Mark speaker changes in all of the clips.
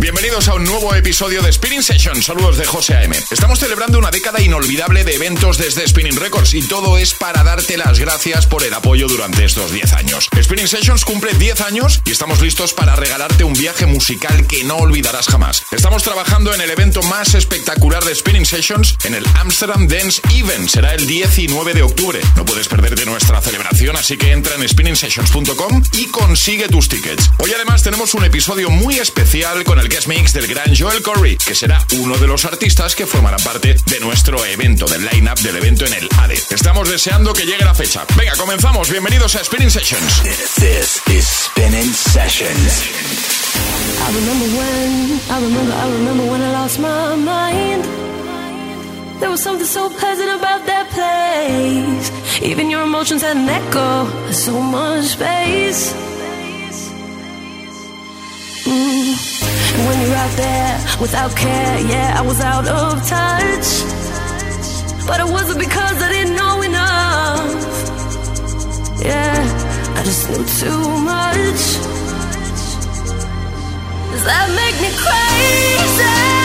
Speaker 1: Bienvenidos a un nuevo episodio de Spinning Session. Saludos de José AM. Estamos celebrando una década inolvidable de eventos desde Spinning Records y todo es para darte las gracias por el apoyo durante estos 10 años. Spinning Sessions cumple 10 años y estamos listos para regalarte un viaje musical que no olvidarás jamás. Estamos trabajando en el evento más espectacular de Spinning Sessions en el Amsterdam Dance Event. Será el 19 de octubre. No puedes perderte nuestra celebración, así que entra en spinningsessions.com y consigue tus tickets. Hoy además tenemos un episodio muy especial con el guest mix del gran Joel Corey, que será uno de los artistas que formarán parte de nuestro evento, del line-up del evento en el ADE. Estamos deseando que llegue la fecha. Venga, comenzamos. Bienvenidos a Spinning Sessions.
Speaker 2: This is Spinning Sessions.
Speaker 3: I remember when, I remember, I remember when I lost my mind. There was something so pleasant about that place. Even your emotions had an echo, so much space. Mm. When you're out there without care, yeah, I was out of touch. But it wasn't because I didn't know enough. Yeah, I just knew too much. Does that make me crazy?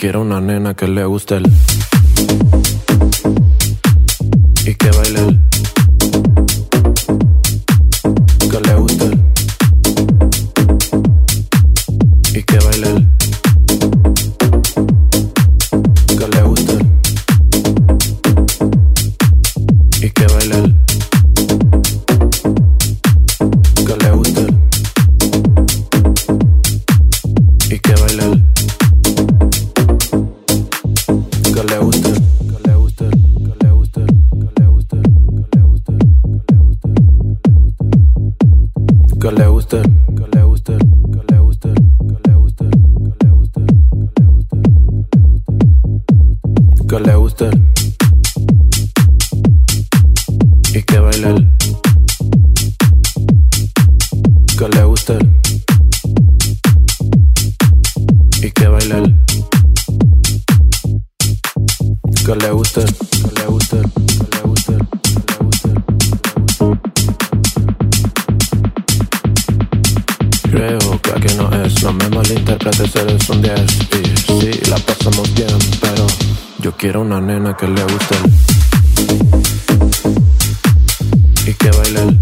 Speaker 4: Quiero una nena que le guste el. Y que baile el. Que le guste el. Y que baile el. Que le guste el.
Speaker 1: Y que baile el.
Speaker 2: Quiero una
Speaker 5: nena que le guste. Y que baile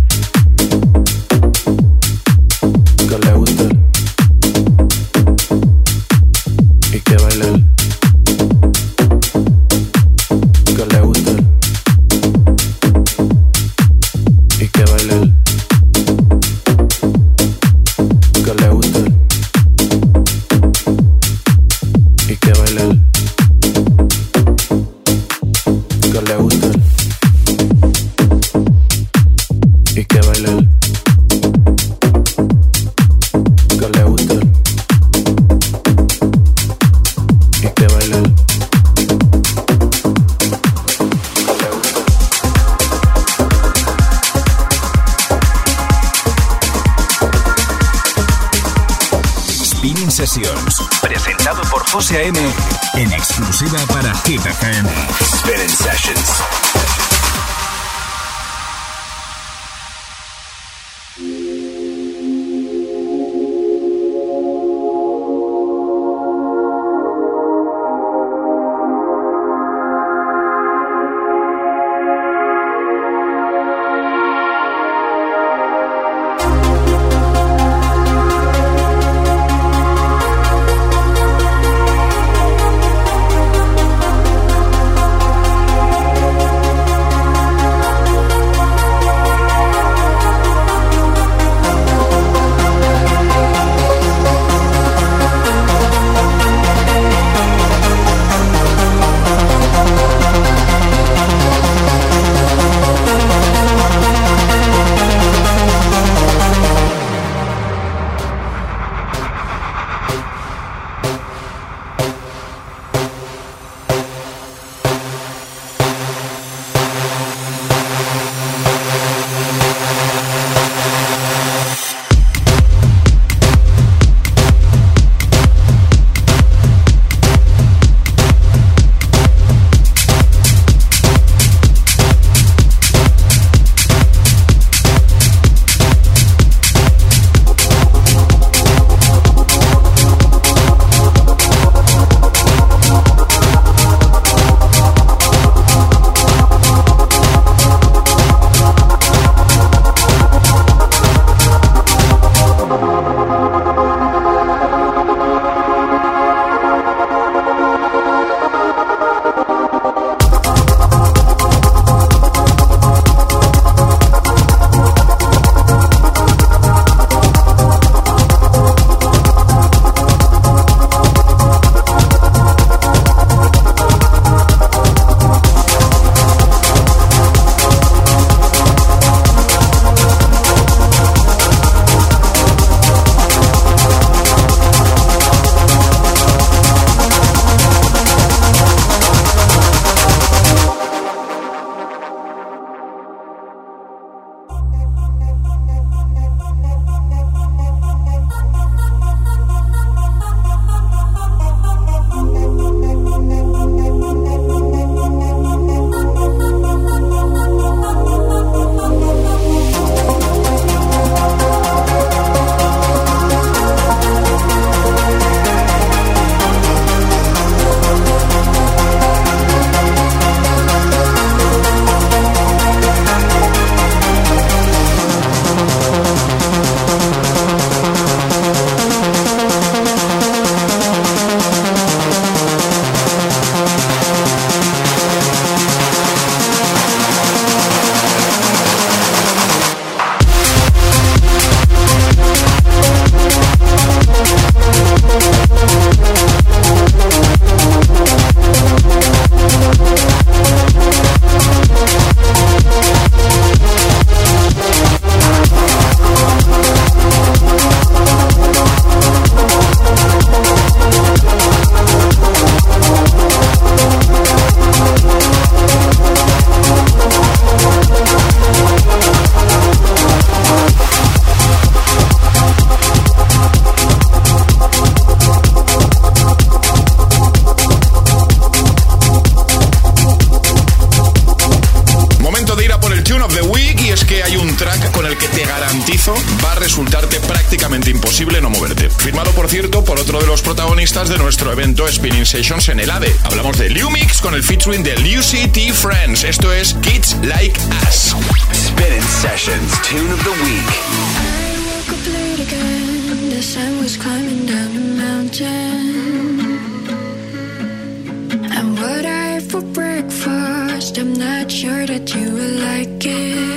Speaker 5: not sure that you will like it.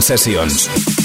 Speaker 2: Sessions.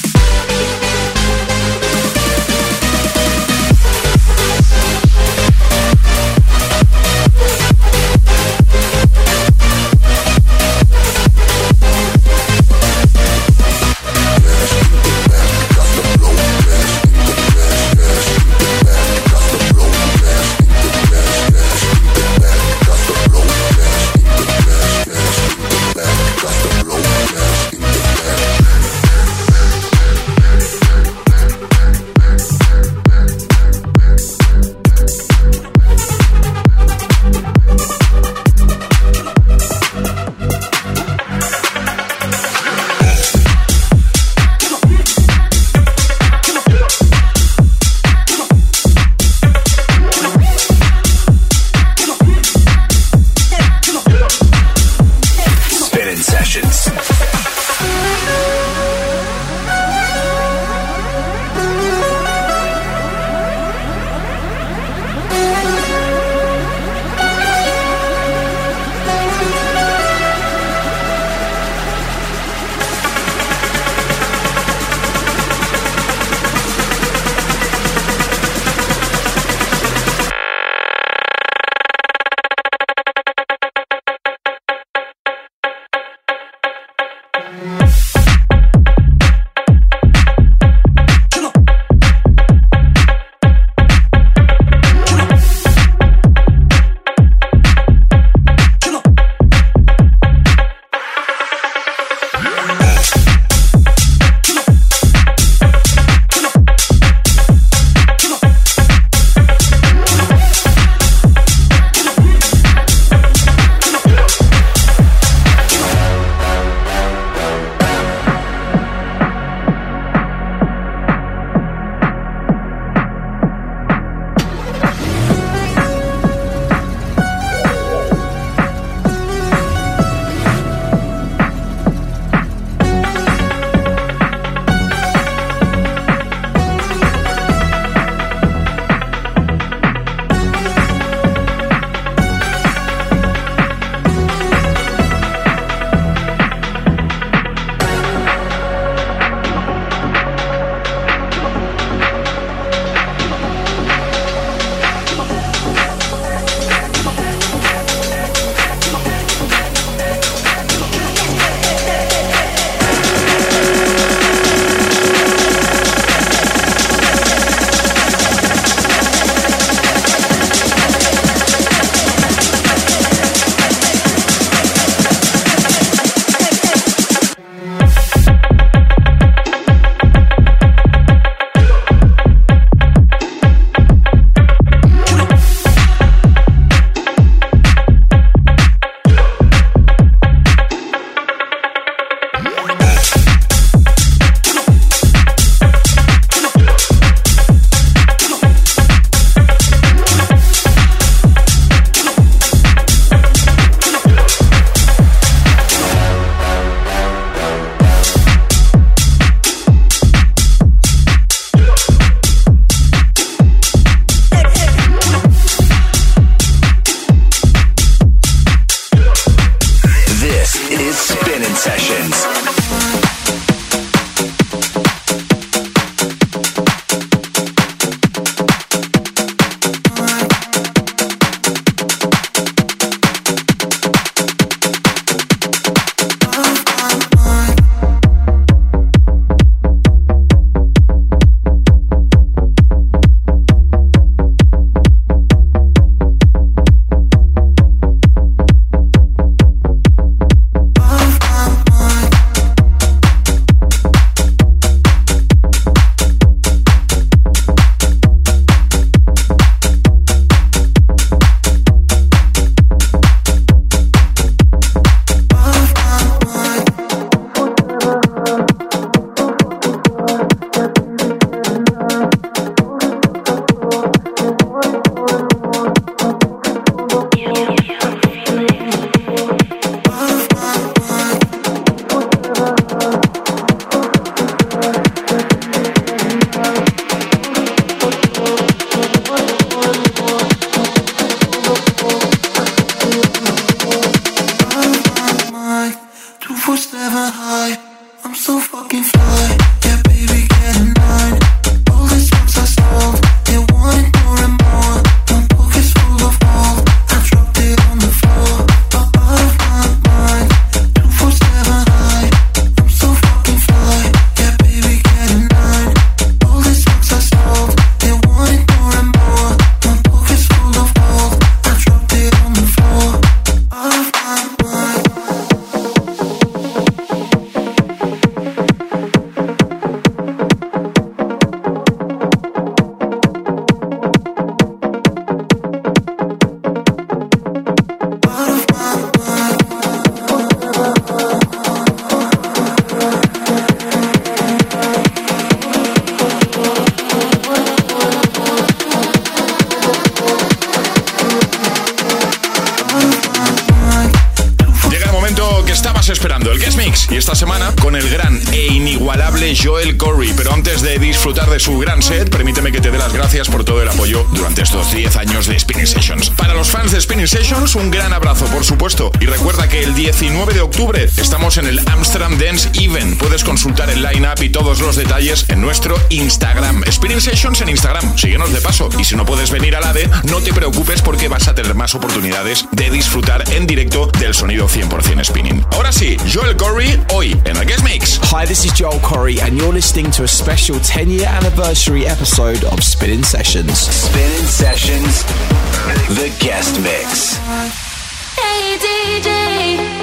Speaker 1: so fucking fly.
Speaker 6: Instagram. Spinning Sessions en Instagram. Síguenos de paso. Y si no puedes venir a la no te preocupes porque vas a tener más oportunidades de disfrutar en directo del sonido 100% spinning. Ahora sí, Joel Corey, hoy en el Guest Mix.
Speaker 7: Hi, this is Joel Corey, and you're listening to a special 10 year anniversary episode of Spinning Sessions.
Speaker 8: Spinning Sessions, the Guest Mix.
Speaker 9: Hey, DJ.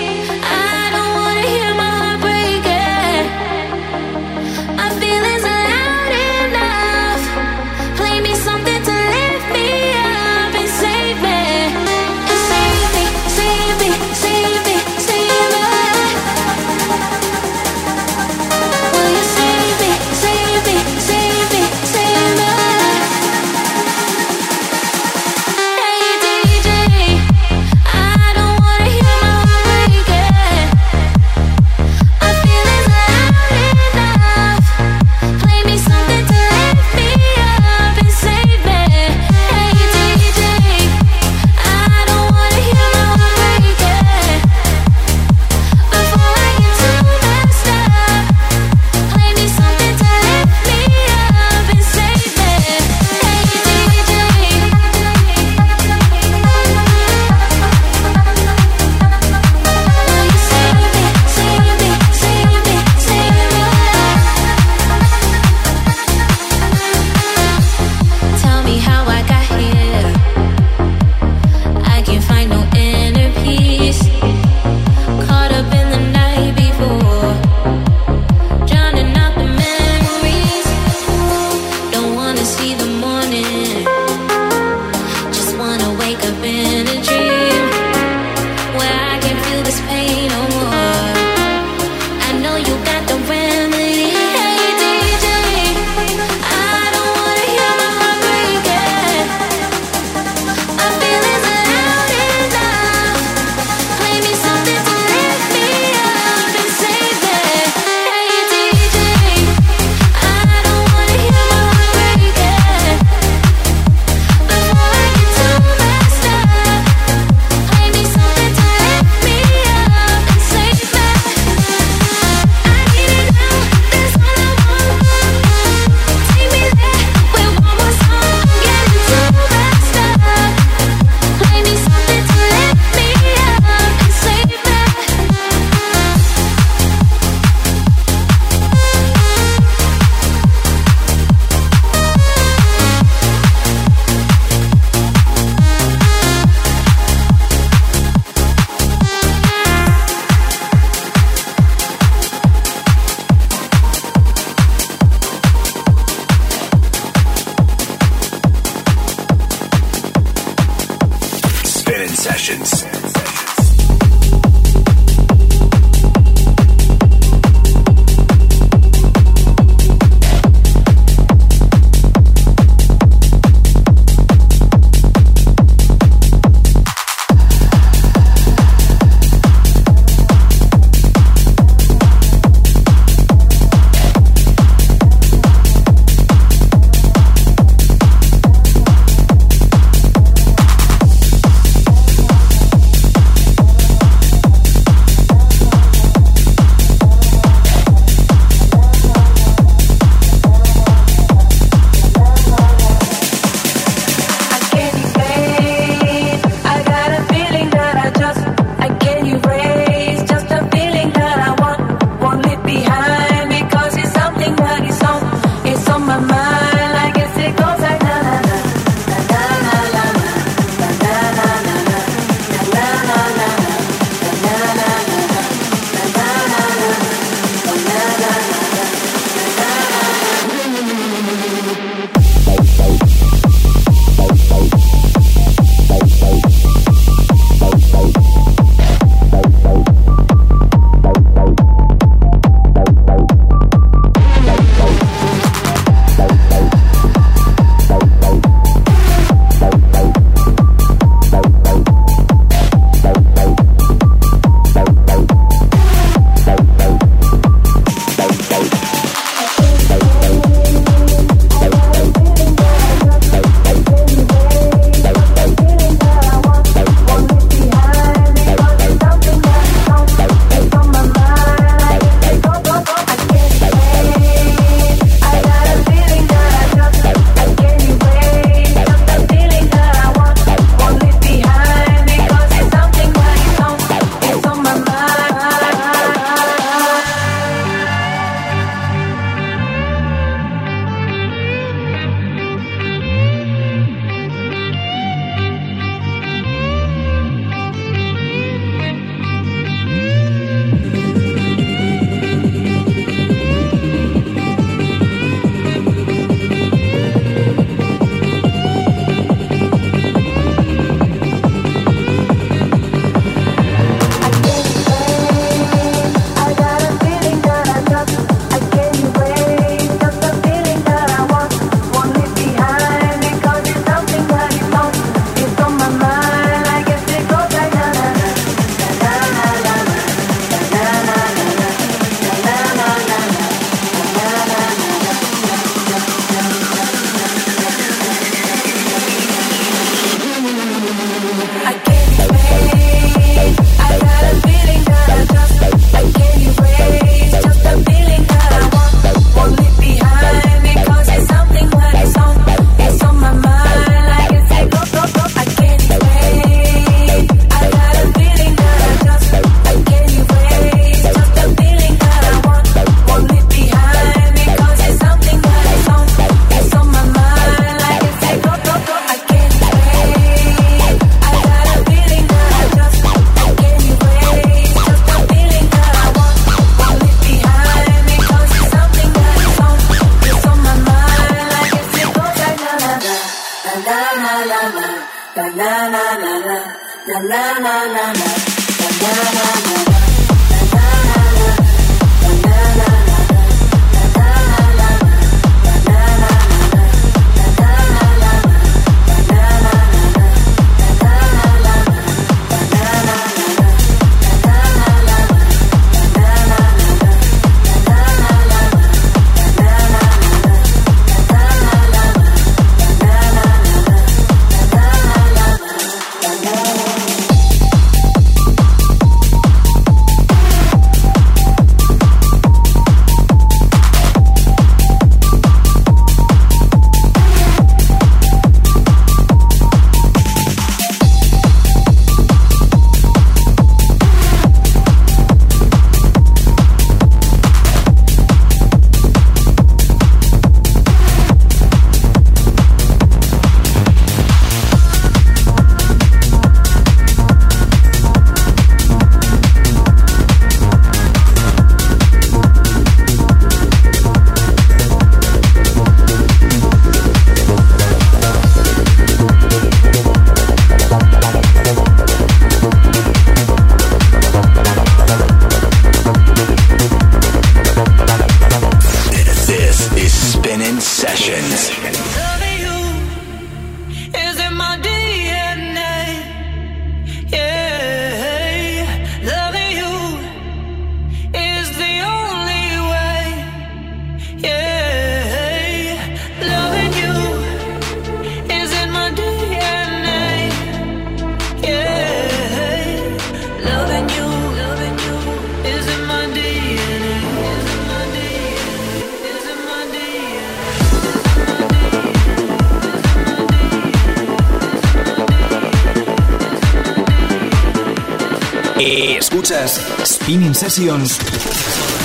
Speaker 2: Sessions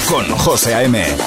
Speaker 10: con José A.M.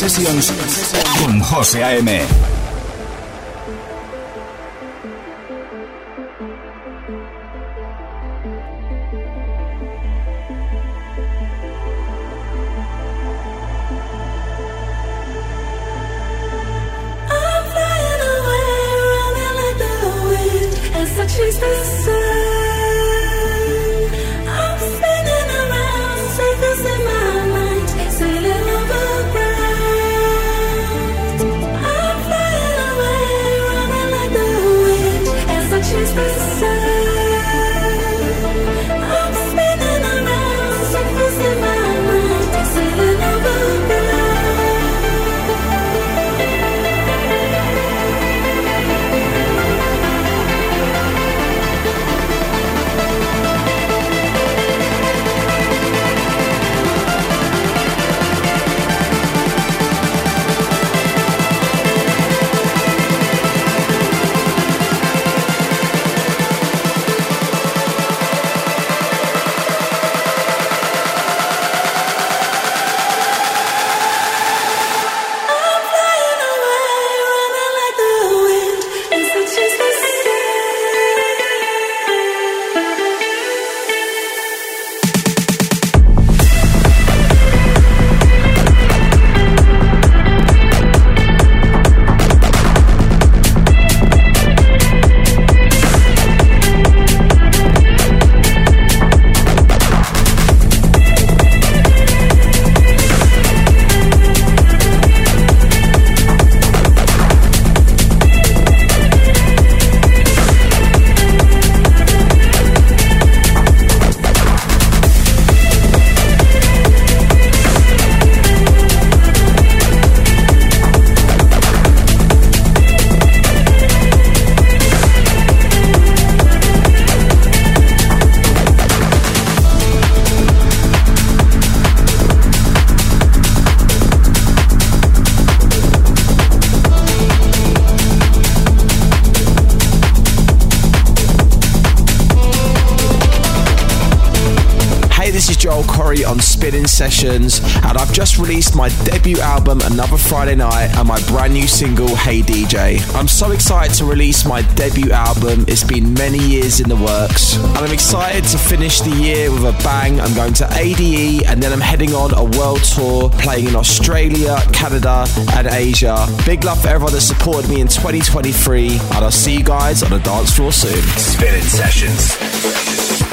Speaker 10: Sessions
Speaker 3: con José A.M.
Speaker 7: Sessions, and I've just released my debut album Another Friday Night and my brand new single Hey DJ. I'm so excited to release my debut album. It's been many years in the works, and I'm excited to finish the year with a bang. I'm going to ADE and then I'm heading on a world tour playing in Australia, Canada, and Asia. Big love for everyone that supported me in 2023, and I'll see you guys on the dance floor soon.
Speaker 2: Spinning sessions.